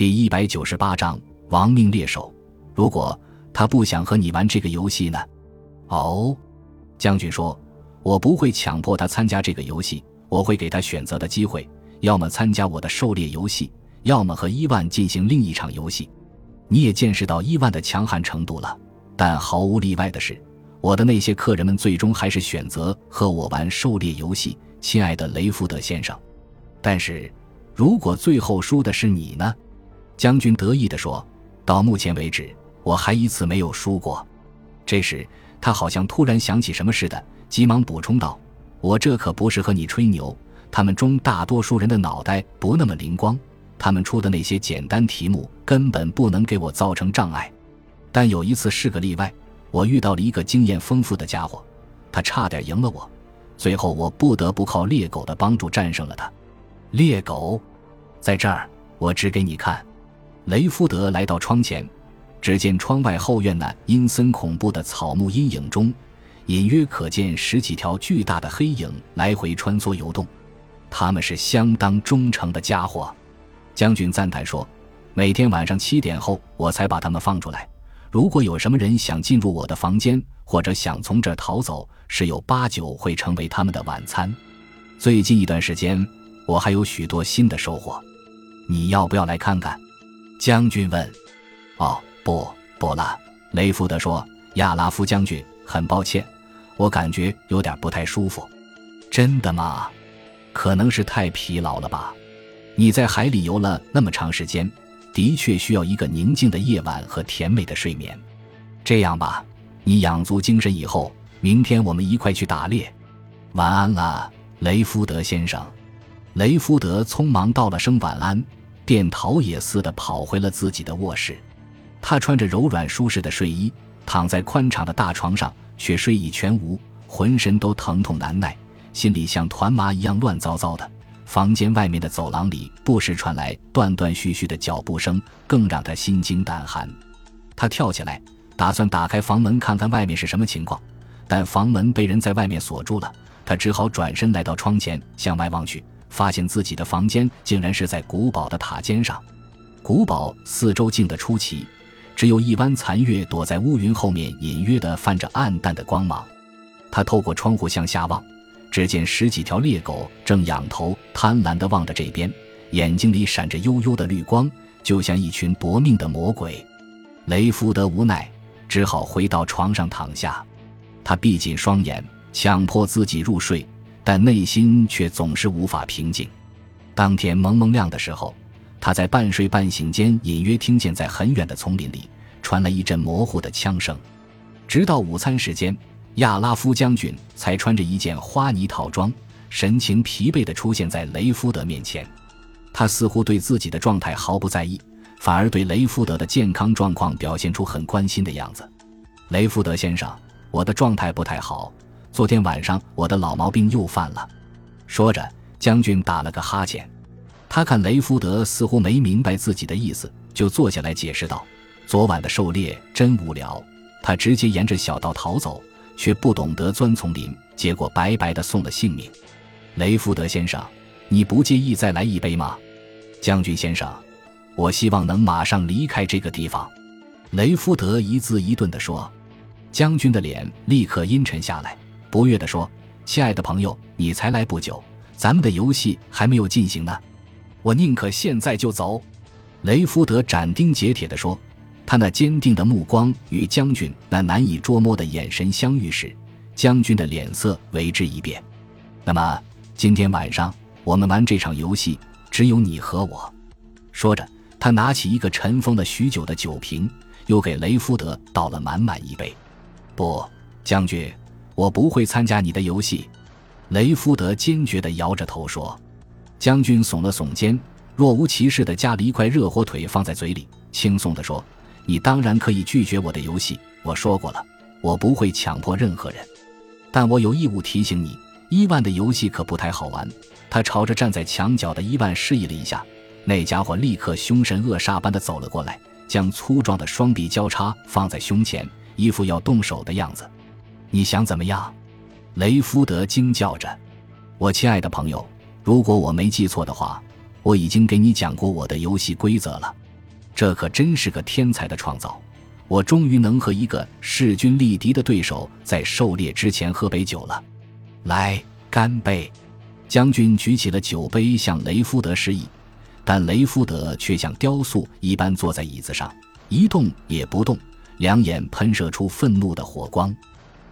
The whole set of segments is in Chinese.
第一百九十八章亡命猎手。如果他不想和你玩这个游戏呢？哦，将军说：“我不会强迫他参加这个游戏，我会给他选择的机会，要么参加我的狩猎游戏，要么和伊万进行另一场游戏。你也见识到伊万的强悍程度了。但毫无例外的是，我的那些客人们最终还是选择和我玩狩猎游戏，亲爱的雷福德先生。但是，如果最后输的是你呢？”将军得意地说：“到目前为止，我还一次没有输过。”这时，他好像突然想起什么似的，急忙补充道：“我这可不是和你吹牛。他们中大多数人的脑袋不那么灵光，他们出的那些简单题目根本不能给我造成障碍。但有一次是个例外，我遇到了一个经验丰富的家伙，他差点赢了我，最后我不得不靠猎狗的帮助战胜了他。猎狗，在这儿，我指给你看。”雷福德来到窗前，只见窗外后院那阴森恐怖的草木阴影中，隐约可见十几条巨大的黑影来回穿梭游动。他们是相当忠诚的家伙，将军赞叹说：“每天晚上七点后，我才把他们放出来。如果有什么人想进入我的房间，或者想从这儿逃走，十有八九会成为他们的晚餐。最近一段时间，我还有许多新的收获，你要不要来看看？”将军问：“哦，不，不了。”雷福德说：“亚拉夫将军，很抱歉，我感觉有点不太舒服。”“真的吗？可能是太疲劳了吧。你在海里游了那么长时间，的确需要一个宁静的夜晚和甜美的睡眠。这样吧，你养足精神以后，明天我们一块去打猎。晚安了，雷福德先生。”雷福德匆忙道了声晚安。便逃也似的跑回了自己的卧室。他穿着柔软舒适的睡衣，躺在宽敞的大床上，却睡意全无，浑身都疼痛难耐，心里像团麻一样乱糟糟的。房间外面的走廊里不时传来断断续续的脚步声，更让他心惊胆寒。他跳起来，打算打开房门看看外面是什么情况，但房门被人在外面锁住了。他只好转身来到窗前，向外望去。发现自己的房间竟然是在古堡的塔尖上，古堡四周静得出奇，只有一弯残月躲在乌云后面，隐约地泛着暗淡的光芒。他透过窗户向下望，只见十几条猎狗正仰头贪婪地望着这边，眼睛里闪着幽幽的绿光，就像一群搏命的魔鬼。雷福德无奈，只好回到床上躺下，他闭紧双眼，强迫自己入睡。但内心却总是无法平静。当天蒙蒙亮的时候，他在半睡半醒间，隐约听见在很远的丛林里传来一阵模糊的枪声。直到午餐时间，亚拉夫将军才穿着一件花呢套装，神情疲惫地出现在雷夫德面前。他似乎对自己的状态毫不在意，反而对雷夫德的健康状况表现出很关心的样子。雷夫德先生，我的状态不太好。昨天晚上我的老毛病又犯了，说着，将军打了个哈欠。他看雷福德似乎没明白自己的意思，就坐下来解释道：“昨晚的狩猎真无聊，他直接沿着小道逃走，却不懂得钻丛林，结果白白的送了性命。”雷福德先生，你不介意再来一杯吗？将军先生，我希望能马上离开这个地方。”雷福德一字一顿地说。将军的脸立刻阴沉下来。不悦地说：“亲爱的朋友，你才来不久，咱们的游戏还没有进行呢。我宁可现在就走。”雷福德斩钉截铁地说。他那坚定的目光与将军那难以捉摸的眼神相遇时，将军的脸色为之一变。那么，今天晚上我们玩这场游戏，只有你和我。说着，他拿起一个尘封了许久的酒瓶，又给雷福德倒了满满一杯。不，将军。我不会参加你的游戏，雷福德坚决地摇着头说。将军耸了耸肩，若无其事地夹了一块热火腿放在嘴里，轻松地说：“你当然可以拒绝我的游戏。我说过了，我不会强迫任何人。但我有义务提醒你，伊万的游戏可不太好玩。”他朝着站在墙角的伊万示意了一下，那家伙立刻凶神恶煞般地走了过来，将粗壮的双臂交叉放在胸前，一副要动手的样子。你想怎么样？雷福德惊叫着：“我亲爱的朋友，如果我没记错的话，我已经给你讲过我的游戏规则了。这可真是个天才的创造！我终于能和一个势均力敌的对手在狩猎之前喝杯酒了。来，干杯！将军举起了酒杯，向雷夫德示意，但雷夫德却像雕塑一般坐在椅子上，一动也不动，两眼喷射出愤怒的火光。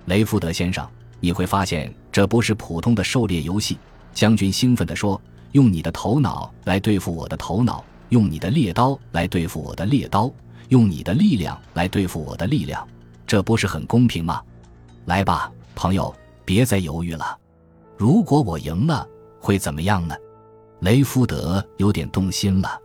雷福德先生，你会发现这不是普通的狩猎游戏。将军兴奋地说：“用你的头脑来对付我的头脑，用你的猎刀来对付我的猎刀。”用你的力量来对付我的力量，这不是很公平吗？来吧，朋友，别再犹豫了。如果我赢了，会怎么样呢？雷福德有点动心了。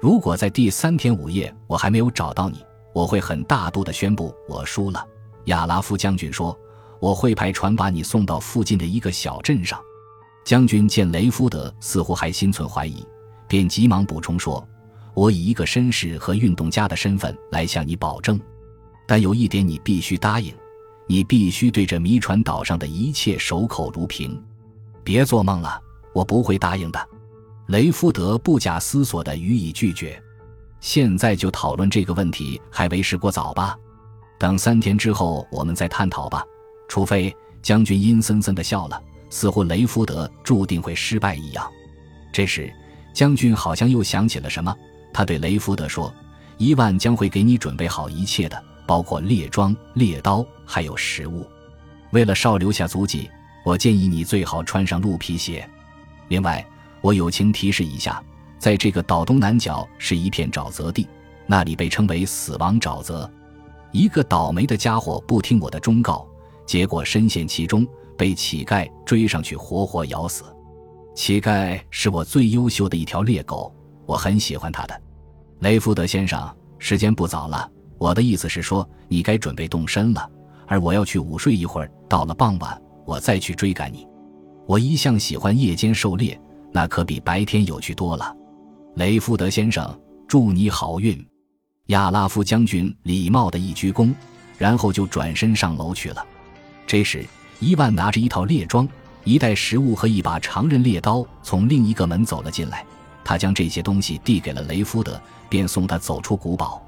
如果在第三天午夜我还没有找到你，我会很大度地宣布我输了。亚拉夫将军说：“我会派船把你送到附近的一个小镇上。”将军见雷夫德似乎还心存怀疑，便急忙补充说。我以一个绅士和运动家的身份来向你保证，但有一点你必须答应，你必须对这迷船岛上的一切守口如瓶。别做梦了，我不会答应的。雷夫德不假思索地予以拒绝。现在就讨论这个问题还为时过早吧？等三天之后我们再探讨吧。除非将军阴森森地笑了，似乎雷福德注定会失败一样。这时，将军好像又想起了什么。他对雷福德说：“伊万将会给你准备好一切的，包括猎装、猎刀，还有食物。为了少留下足迹，我建议你最好穿上鹿皮鞋。另外，我友情提示一下，在这个岛东南角是一片沼泽地，那里被称为死亡沼泽。一个倒霉的家伙不听我的忠告，结果深陷其中，被乞丐追上去活活咬死。乞丐是我最优秀的一条猎狗，我很喜欢它的。”雷福德先生，时间不早了。我的意思是说，你该准备动身了，而我要去午睡一会儿。到了傍晚，我再去追赶你。我一向喜欢夜间狩猎，那可比白天有趣多了。雷福德先生，祝你好运。亚拉夫将军礼貌的一鞠躬，然后就转身上楼去了。这时，伊万拿着一套猎装、一袋食物和一把长刃猎刀，从另一个门走了进来。他将这些东西递给了雷福德。便送他走出古堡。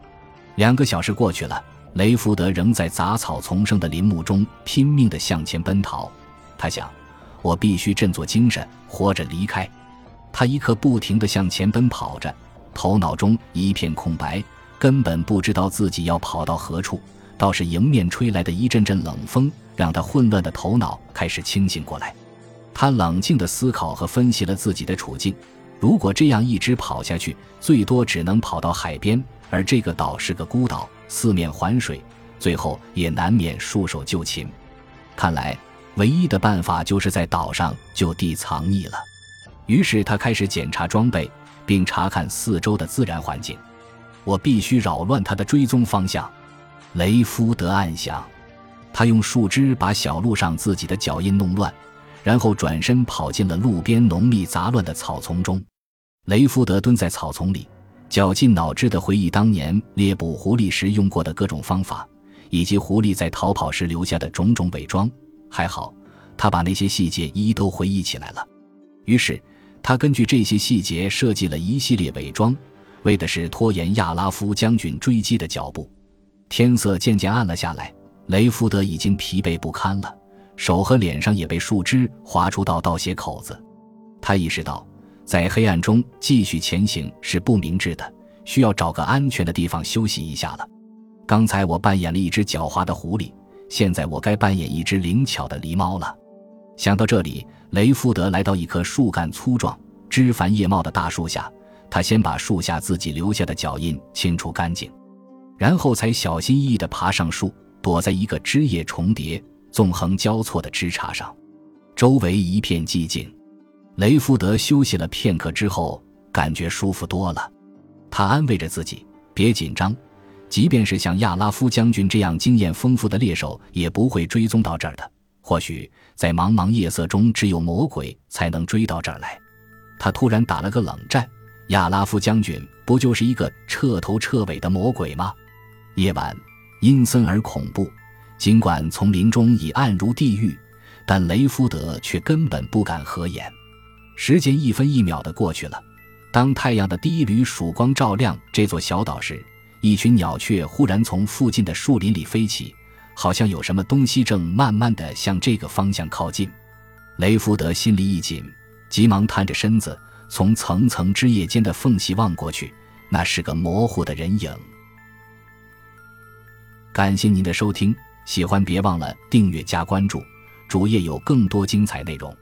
两个小时过去了，雷福德仍在杂草丛生的林木中拼命地向前奔逃。他想：“我必须振作精神，活着离开。”他一刻不停地向前奔跑着，头脑中一片空白，根本不知道自己要跑到何处。倒是迎面吹来的一阵阵冷风，让他混乱的头脑开始清醒过来。他冷静地思考和分析了自己的处境。如果这样一直跑下去，最多只能跑到海边，而这个岛是个孤岛，四面环水，最后也难免束手就擒。看来，唯一的办法就是在岛上就地藏匿了。于是他开始检查装备，并查看四周的自然环境。我必须扰乱他的追踪方向。雷夫德暗想，他用树枝把小路上自己的脚印弄乱。然后转身跑进了路边浓密杂乱的草丛中。雷福德蹲在草丛里，绞尽脑汁地回忆当年猎捕狐狸时用过的各种方法，以及狐狸在逃跑时留下的种种伪装。还好，他把那些细节一一都回忆起来了。于是，他根据这些细节设计了一系列伪装，为的是拖延亚拉夫将军追击的脚步。天色渐渐暗了下来，雷福德已经疲惫不堪了。手和脸上也被树枝划出道道血口子，他意识到，在黑暗中继续前行是不明智的，需要找个安全的地方休息一下了。刚才我扮演了一只狡猾的狐狸，现在我该扮演一只灵巧的狸猫了。想到这里，雷福德来到一棵树干粗壮、枝繁叶茂的大树下，他先把树下自己留下的脚印清除干净，然后才小心翼翼地爬上树，躲在一个枝叶重叠。纵横交错的枝杈上，周围一片寂静。雷福德休息了片刻之后，感觉舒服多了。他安慰着自己：“别紧张，即便是像亚拉夫将军这样经验丰富的猎手，也不会追踪到这儿的。或许在茫茫夜色中，只有魔鬼才能追到这儿来。”他突然打了个冷战：“亚拉夫将军不就是一个彻头彻尾的魔鬼吗？”夜晚阴森而恐怖。尽管丛林中已暗如地狱，但雷福德却根本不敢合眼。时间一分一秒的过去了，当太阳的第一缕曙光照亮这座小岛时，一群鸟雀忽然从附近的树林里飞起，好像有什么东西正慢慢的向这个方向靠近。雷福德心里一紧，急忙探着身子，从层层枝叶间的缝隙望过去，那是个模糊的人影。感谢您的收听，喜欢别忘了订阅加关注，主页有更多精彩内容。